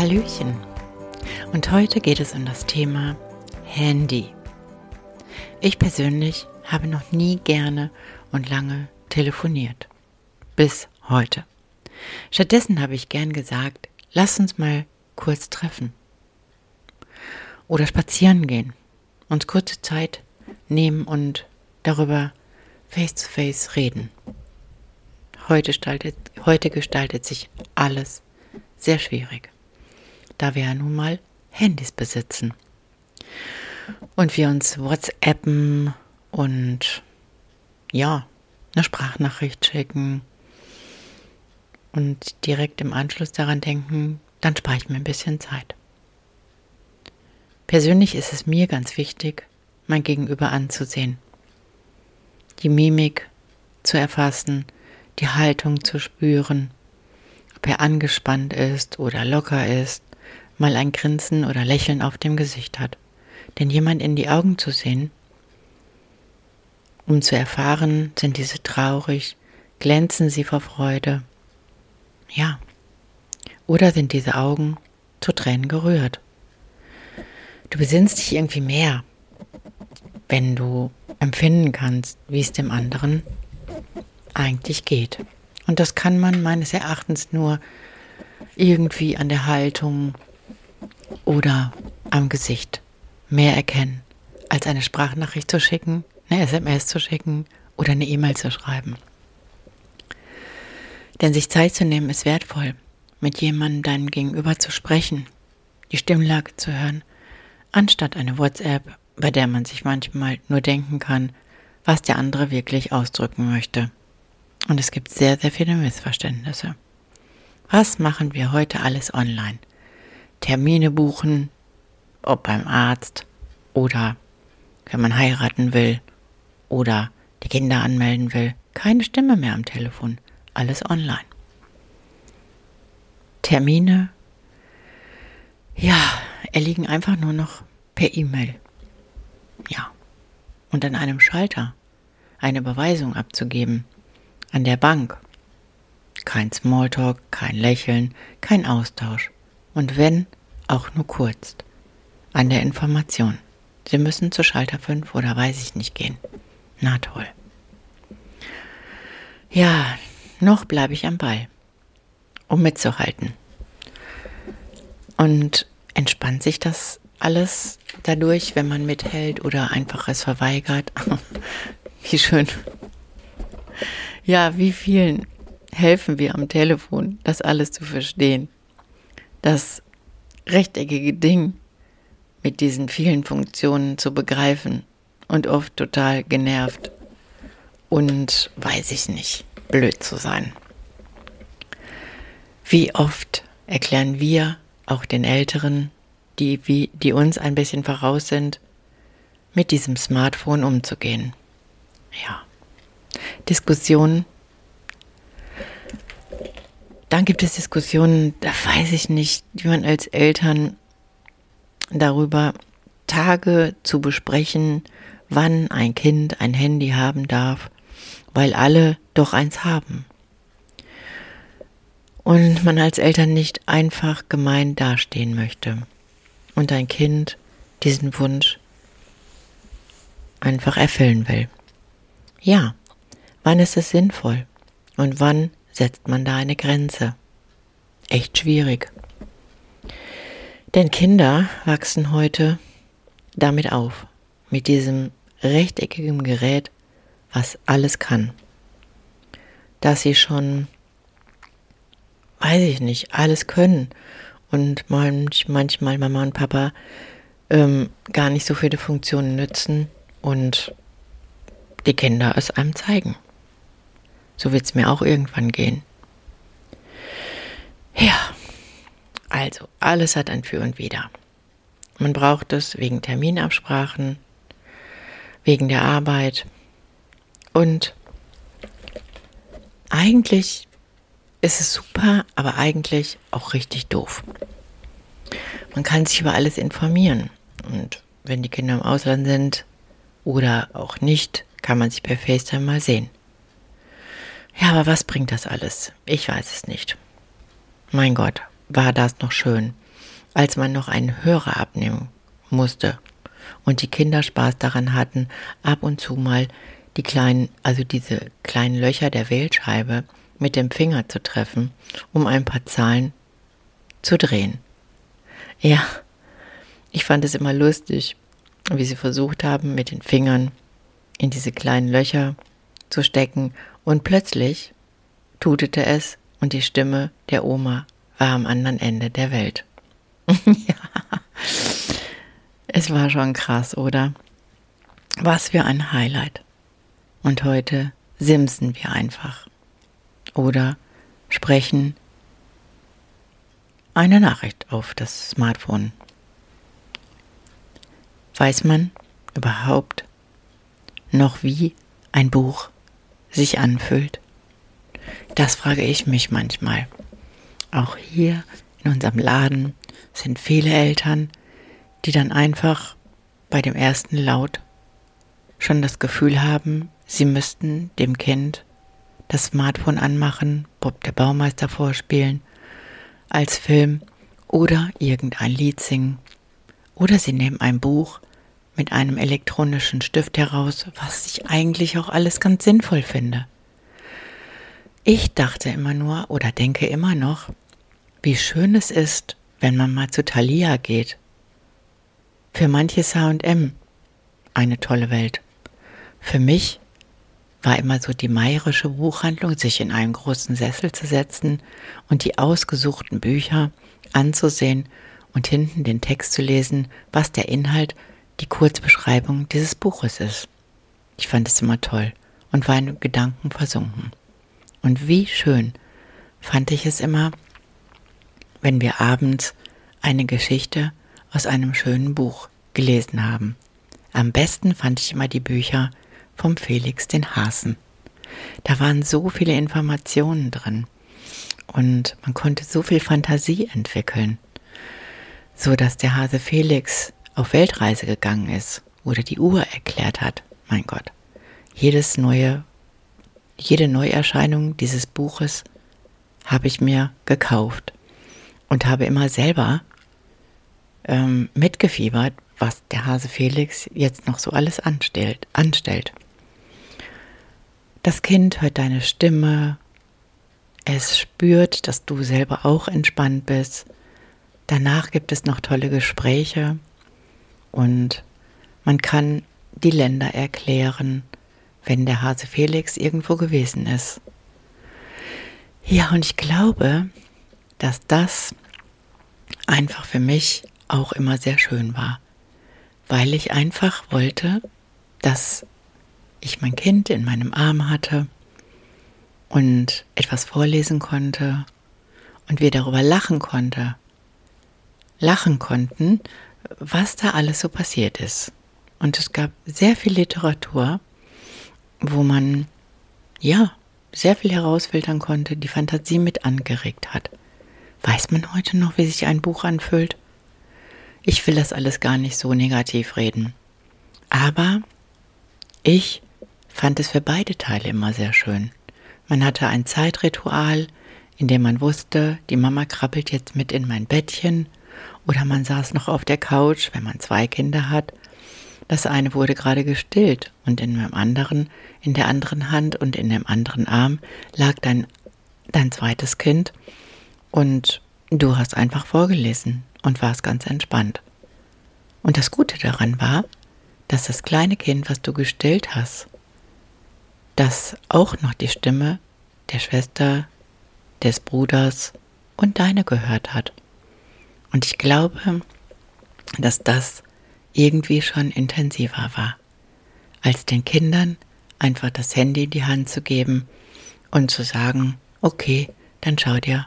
Hallöchen. Und heute geht es um das Thema Handy. Ich persönlich habe noch nie gerne und lange telefoniert. Bis heute. Stattdessen habe ich gern gesagt, lass uns mal kurz treffen. Oder spazieren gehen. Uns kurze Zeit nehmen und darüber face to face reden. Heute gestaltet, heute gestaltet sich alles sehr schwierig da wir ja nun mal Handys besitzen. Und wir uns WhatsAppen und ja, eine Sprachnachricht schicken und direkt im Anschluss daran denken, dann spare ich mir ein bisschen Zeit. Persönlich ist es mir ganz wichtig, mein Gegenüber anzusehen, die Mimik zu erfassen, die Haltung zu spüren, ob er angespannt ist oder locker ist, mal ein Grinsen oder Lächeln auf dem Gesicht hat. Denn jemand in die Augen zu sehen, um zu erfahren, sind diese traurig, glänzen sie vor Freude. Ja. Oder sind diese Augen zu Tränen gerührt. Du besinnst dich irgendwie mehr, wenn du empfinden kannst, wie es dem anderen eigentlich geht. Und das kann man meines Erachtens nur irgendwie an der Haltung, oder am Gesicht mehr erkennen, als eine Sprachnachricht zu schicken, eine SMS zu schicken oder eine E-Mail zu schreiben. Denn sich Zeit zu nehmen ist wertvoll, mit jemandem deinem Gegenüber zu sprechen, die Stimmlage zu hören, anstatt eine WhatsApp, bei der man sich manchmal nur denken kann, was der andere wirklich ausdrücken möchte. Und es gibt sehr, sehr viele Missverständnisse. Was machen wir heute alles online? Termine buchen, ob beim Arzt oder wenn man heiraten will oder die Kinder anmelden will. Keine Stimme mehr am Telefon, alles online. Termine, ja, erliegen einfach nur noch per E-Mail. Ja. Und an einem Schalter eine Überweisung abzugeben. An der Bank. Kein Smalltalk, kein Lächeln, kein Austausch. Und wenn, auch nur kurz. An der Information. Sie müssen zu Schalter 5 oder weiß ich nicht gehen. Na toll. Ja, noch bleibe ich am Ball, um mitzuhalten. Und entspannt sich das alles dadurch, wenn man mithält oder einfach es verweigert? wie schön. Ja, wie vielen helfen wir am Telefon, das alles zu verstehen? Das rechteckige Ding mit diesen vielen Funktionen zu begreifen und oft total genervt und weiß ich nicht, blöd zu sein. Wie oft erklären wir auch den Älteren, die, wie, die uns ein bisschen voraus sind, mit diesem Smartphone umzugehen. Ja. Diskussionen dann gibt es Diskussionen, da weiß ich nicht, wie man als Eltern darüber Tage zu besprechen, wann ein Kind ein Handy haben darf, weil alle doch eins haben. Und man als Eltern nicht einfach gemein dastehen möchte und ein Kind diesen Wunsch einfach erfüllen will. Ja, wann ist es sinnvoll und wann setzt man da eine Grenze? Echt schwierig. Denn Kinder wachsen heute damit auf, mit diesem rechteckigen Gerät, was alles kann. Dass sie schon, weiß ich nicht, alles können und manch, manchmal Mama und Papa ähm, gar nicht so viele Funktionen nützen und die Kinder es einem zeigen. So wird es mir auch irgendwann gehen. Ja. Also, alles hat ein Für und Wider. Man braucht es wegen Terminabsprachen, wegen der Arbeit und eigentlich ist es super, aber eigentlich auch richtig doof. Man kann sich über alles informieren und wenn die Kinder im Ausland sind oder auch nicht, kann man sich per FaceTime mal sehen. Ja, aber was bringt das alles? Ich weiß es nicht. Mein Gott, war das noch schön, als man noch einen Hörer abnehmen musste und die Kinder Spaß daran hatten, ab und zu mal die kleinen, also diese kleinen Löcher der Wählscheibe mit dem Finger zu treffen, um ein paar Zahlen zu drehen. Ja, ich fand es immer lustig, wie sie versucht haben, mit den Fingern in diese kleinen Löcher zu stecken und plötzlich tutete es und die Stimme der Oma war am anderen Ende der Welt. ja, es war schon krass, oder? Was für ein Highlight. Und heute simsen wir einfach. Oder sprechen eine Nachricht auf das Smartphone. Weiß man überhaupt noch, wie ein Buch sich anfühlt? Das frage ich mich manchmal. Auch hier in unserem Laden sind viele Eltern, die dann einfach bei dem ersten Laut schon das Gefühl haben, sie müssten dem Kind das Smartphone anmachen, Bob der Baumeister vorspielen, als Film oder irgendein Lied singen. Oder sie nehmen ein Buch mit einem elektronischen Stift heraus, was ich eigentlich auch alles ganz sinnvoll finde. Ich dachte immer nur oder denke immer noch, wie schön es ist, wenn man mal zu Thalia geht. Für manche H&M eine tolle Welt. Für mich war immer so die meierische Buchhandlung, sich in einen großen Sessel zu setzen und die ausgesuchten Bücher anzusehen und hinten den Text zu lesen, was der Inhalt, die Kurzbeschreibung dieses Buches ist. Ich fand es immer toll und war in Gedanken versunken. Und wie schön fand ich es immer, wenn wir abends eine Geschichte aus einem schönen Buch gelesen haben. Am besten fand ich immer die Bücher vom Felix den Hasen. Da waren so viele Informationen drin und man konnte so viel Fantasie entwickeln, so dass der Hase Felix auf Weltreise gegangen ist oder die Uhr erklärt hat. Mein Gott, jedes neue jede Neuerscheinung dieses Buches habe ich mir gekauft und habe immer selber ähm, mitgefiebert, was der Hase Felix jetzt noch so alles anstellt, anstellt. Das Kind hört deine Stimme, es spürt, dass du selber auch entspannt bist. Danach gibt es noch tolle Gespräche und man kann die Länder erklären, wenn der Hase Felix irgendwo gewesen ist. Ja, und ich glaube, dass das einfach für mich auch immer sehr schön war, weil ich einfach wollte, dass ich mein Kind in meinem Arm hatte und etwas vorlesen konnte und wir darüber lachen konnte, lachen konnten, was da alles so passiert ist. Und es gab sehr viel Literatur, wo man ja sehr viel herausfiltern konnte, die Fantasie mit angeregt hat. Weiß man heute noch, wie sich ein Buch anfühlt? Ich will das alles gar nicht so negativ reden. Aber ich fand es für beide Teile immer sehr schön. Man hatte ein Zeitritual, in dem man wusste, die Mama krabbelt jetzt mit in mein Bettchen, oder man saß noch auf der Couch, wenn man zwei Kinder hat das eine wurde gerade gestillt und in dem anderen, in der anderen Hand und in dem anderen Arm lag dein, dein zweites Kind und du hast einfach vorgelesen und warst ganz entspannt. Und das Gute daran war, dass das kleine Kind, was du gestillt hast, das auch noch die Stimme der Schwester, des Bruders und deine gehört hat. Und ich glaube, dass das irgendwie schon intensiver war, als den Kindern einfach das Handy in die Hand zu geben und zu sagen, okay, dann schau dir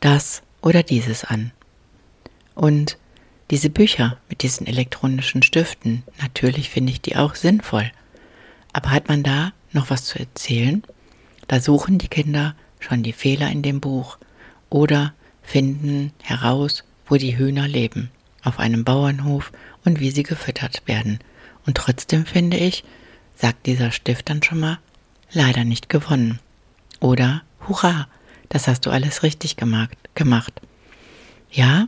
das oder dieses an. Und diese Bücher mit diesen elektronischen Stiften, natürlich finde ich die auch sinnvoll. Aber hat man da noch was zu erzählen? Da suchen die Kinder schon die Fehler in dem Buch oder finden heraus, wo die Hühner leben, auf einem Bauernhof und wie sie gefüttert werden. Und trotzdem finde ich, sagt dieser Stift dann schon mal, leider nicht gewonnen. Oder Hurra, das hast du alles richtig gemacht. Ja,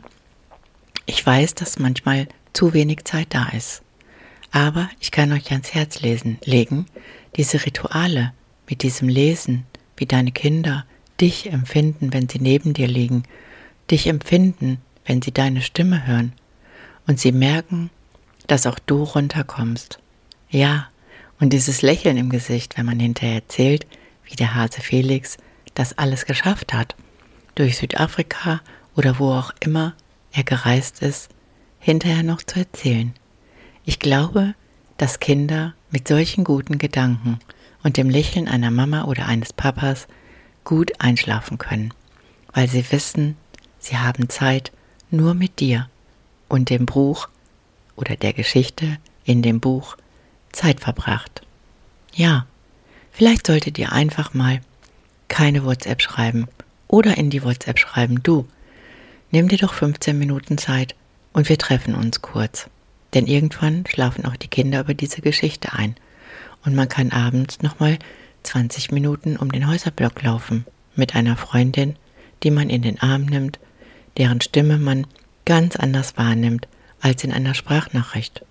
ich weiß, dass manchmal zu wenig Zeit da ist. Aber ich kann euch ans Herz lesen, legen, diese Rituale mit diesem Lesen, wie deine Kinder dich empfinden, wenn sie neben dir liegen, dich empfinden, wenn sie deine Stimme hören und sie merken, dass auch du runterkommst. Ja, und dieses Lächeln im Gesicht, wenn man hinterher erzählt, wie der Hase Felix das alles geschafft hat, durch Südafrika oder wo auch immer er gereist ist, hinterher noch zu erzählen. Ich glaube, dass Kinder mit solchen guten Gedanken und dem Lächeln einer Mama oder eines Papas gut einschlafen können, weil sie wissen, sie haben Zeit nur mit dir und dem Buch oder der Geschichte in dem Buch Zeit verbracht. Ja, vielleicht solltet ihr einfach mal keine WhatsApp schreiben oder in die WhatsApp schreiben, du, nimm dir doch 15 Minuten Zeit und wir treffen uns kurz. Denn irgendwann schlafen auch die Kinder über diese Geschichte ein und man kann abends nochmal 20 Minuten um den Häuserblock laufen mit einer Freundin, die man in den Arm nimmt, deren Stimme man ganz anders wahrnimmt als in einer Sprachnachricht.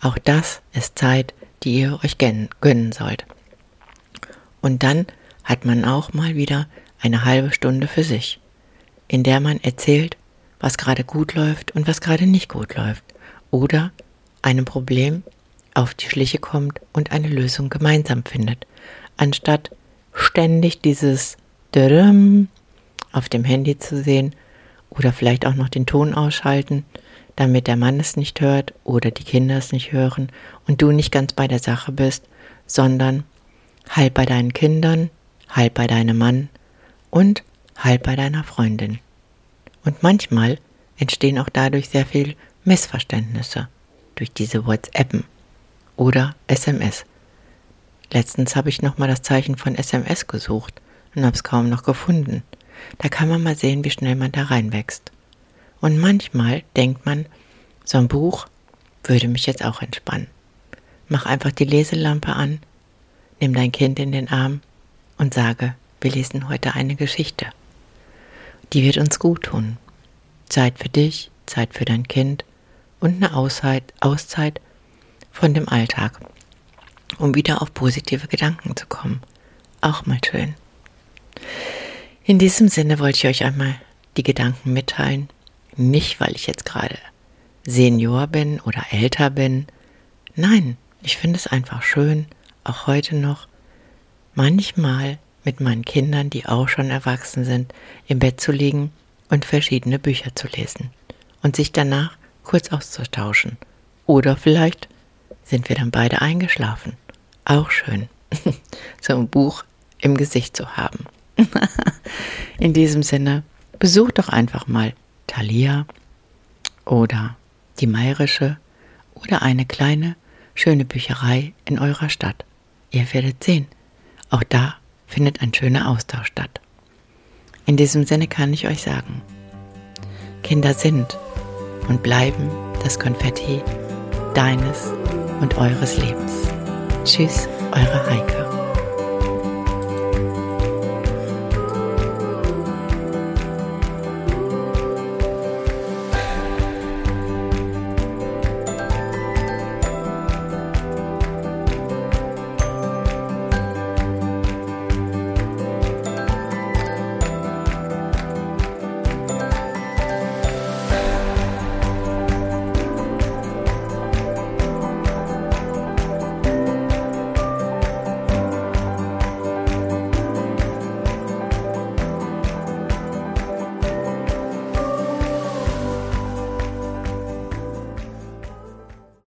Auch das ist Zeit, die ihr euch gönnen sollt. Und dann hat man auch mal wieder eine halbe Stunde für sich, in der man erzählt, was gerade gut läuft und was gerade nicht gut läuft, oder einem Problem auf die Schliche kommt und eine Lösung gemeinsam findet, anstatt ständig dieses Dürüm auf dem Handy zu sehen oder vielleicht auch noch den Ton ausschalten, damit der Mann es nicht hört oder die Kinder es nicht hören und du nicht ganz bei der Sache bist, sondern halb bei deinen Kindern, halb bei deinem Mann und halb bei deiner Freundin. Und manchmal entstehen auch dadurch sehr viel Missverständnisse durch diese WhatsAppen oder SMS. Letztens habe ich nochmal das Zeichen von SMS gesucht und habe es kaum noch gefunden. Da kann man mal sehen, wie schnell man da reinwächst. Und manchmal denkt man, so ein Buch würde mich jetzt auch entspannen. Mach einfach die Leselampe an, nimm dein Kind in den Arm und sage, wir lesen heute eine Geschichte. Die wird uns gut tun. Zeit für dich, Zeit für dein Kind und eine Auszeit, Auszeit von dem Alltag, um wieder auf positive Gedanken zu kommen. Auch mal schön. In diesem Sinne wollte ich euch einmal die Gedanken mitteilen. Nicht, weil ich jetzt gerade Senior bin oder älter bin. Nein, ich finde es einfach schön, auch heute noch, manchmal mit meinen Kindern, die auch schon erwachsen sind, im Bett zu liegen und verschiedene Bücher zu lesen und sich danach kurz auszutauschen. Oder vielleicht sind wir dann beide eingeschlafen. Auch schön, so ein Buch im Gesicht zu haben. In diesem Sinne, besucht doch einfach mal Thalia oder die Meirische oder eine kleine, schöne Bücherei in eurer Stadt. Ihr werdet sehen, auch da findet ein schöner Austausch statt. In diesem Sinne kann ich euch sagen, Kinder sind und bleiben das Konfetti deines und eures Lebens. Tschüss, eure Heike.